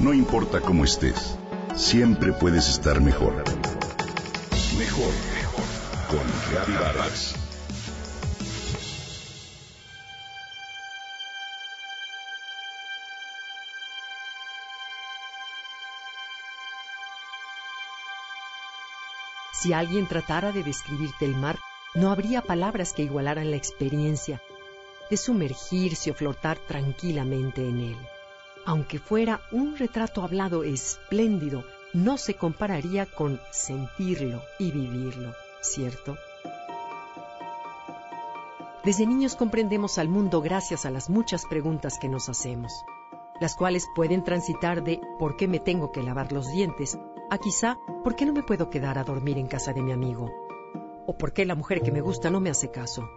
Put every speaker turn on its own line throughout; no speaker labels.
No importa cómo estés, siempre puedes estar mejor. Mejor, mejor. Con Vargas.
Si alguien tratara de describirte el mar, no habría palabras que igualaran la experiencia de sumergirse o flotar tranquilamente en él. Aunque fuera un retrato hablado espléndido, no se compararía con sentirlo y vivirlo, ¿cierto? Desde niños comprendemos al mundo gracias a las muchas preguntas que nos hacemos, las cuales pueden transitar de ¿por qué me tengo que lavar los dientes? a quizá ¿por qué no me puedo quedar a dormir en casa de mi amigo? ¿O por qué la mujer que me gusta no me hace caso?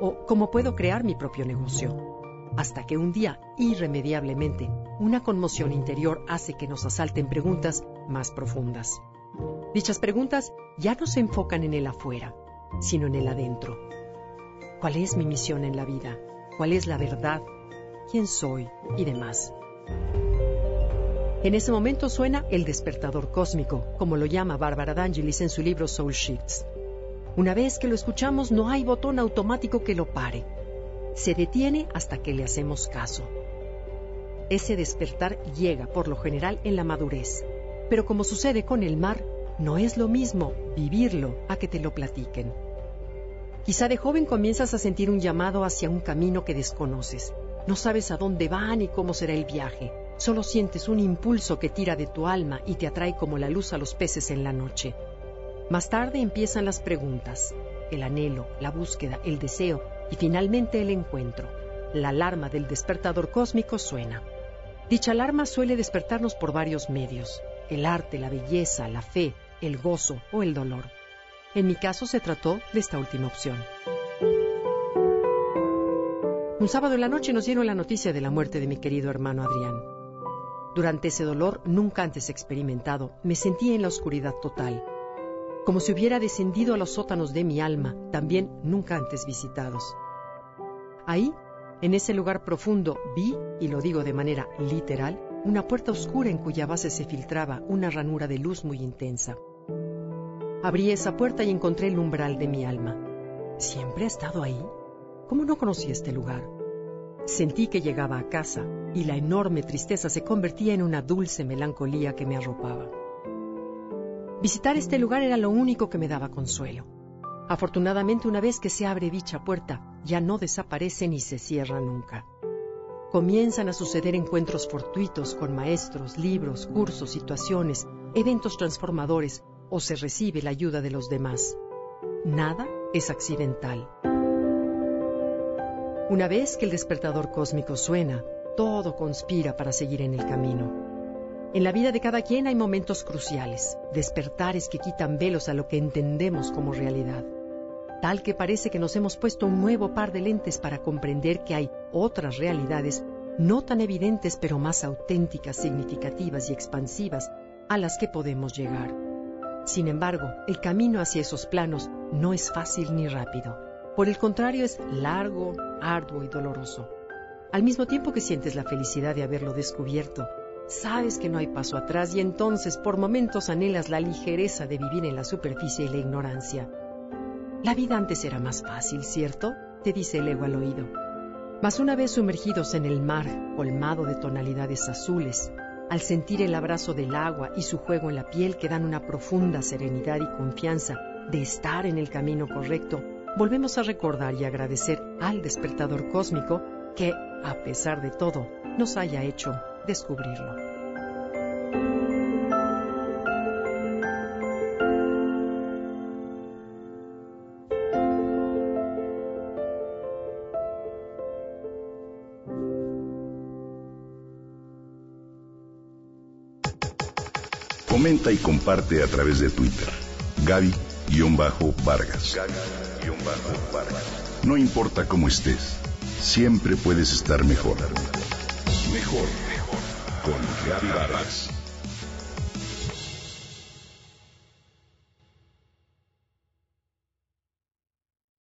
¿O cómo puedo crear mi propio negocio? Hasta que un día, irremediablemente, una conmoción interior hace que nos asalten preguntas más profundas. Dichas preguntas ya no se enfocan en el afuera, sino en el adentro. ¿Cuál es mi misión en la vida? ¿Cuál es la verdad? ¿Quién soy? Y demás. En ese momento suena el despertador cósmico, como lo llama Bárbara D'Angelis en su libro Soul Shifts. Una vez que lo escuchamos, no hay botón automático que lo pare. Se detiene hasta que le hacemos caso. Ese despertar llega, por lo general, en la madurez. Pero como sucede con el mar, no es lo mismo vivirlo a que te lo platiquen. Quizá de joven comienzas a sentir un llamado hacia un camino que desconoces. No sabes a dónde va ni cómo será el viaje. Solo sientes un impulso que tira de tu alma y te atrae como la luz a los peces en la noche. Más tarde empiezan las preguntas, el anhelo, la búsqueda, el deseo y finalmente el encuentro. La alarma del despertador cósmico suena. Dicha alarma suele despertarnos por varios medios, el arte, la belleza, la fe, el gozo o el dolor. En mi caso se trató de esta última opción. Un sábado en la noche nos dieron la noticia de la muerte de mi querido hermano Adrián. Durante ese dolor nunca antes experimentado, me sentí en la oscuridad total como si hubiera descendido a los sótanos de mi alma, también nunca antes visitados. Ahí, en ese lugar profundo, vi, y lo digo de manera literal, una puerta oscura en cuya base se filtraba una ranura de luz muy intensa. Abrí esa puerta y encontré el umbral de mi alma. ¿Siempre ha estado ahí? ¿Cómo no conocí este lugar? Sentí que llegaba a casa y la enorme tristeza se convertía en una dulce melancolía que me arropaba. Visitar este lugar era lo único que me daba consuelo. Afortunadamente, una vez que se abre dicha puerta, ya no desaparece ni se cierra nunca. Comienzan a suceder encuentros fortuitos con maestros, libros, cursos, situaciones, eventos transformadores o se recibe la ayuda de los demás. Nada es accidental. Una vez que el despertador cósmico suena, todo conspira para seguir en el camino. En la vida de cada quien hay momentos cruciales, despertares que quitan velos a lo que entendemos como realidad. Tal que parece que nos hemos puesto un nuevo par de lentes para comprender que hay otras realidades no tan evidentes pero más auténticas, significativas y expansivas a las que podemos llegar. Sin embargo, el camino hacia esos planos no es fácil ni rápido. Por el contrario, es largo, arduo y doloroso. Al mismo tiempo que sientes la felicidad de haberlo descubierto, Sabes que no hay paso atrás y entonces por momentos anhelas la ligereza de vivir en la superficie y la ignorancia. La vida antes era más fácil, ¿cierto? te dice el ego al oído. Mas una vez sumergidos en el mar, colmado de tonalidades azules, al sentir el abrazo del agua y su juego en la piel que dan una profunda serenidad y confianza de estar en el camino correcto, volvemos a recordar y agradecer al despertador cósmico que, a pesar de todo, nos haya hecho descubrirlo.
Comenta y comparte a través de Twitter. Gaby-Vargas. No importa cómo estés, siempre puedes estar mejor. Mejor, mejor. Con Gaby Vargas.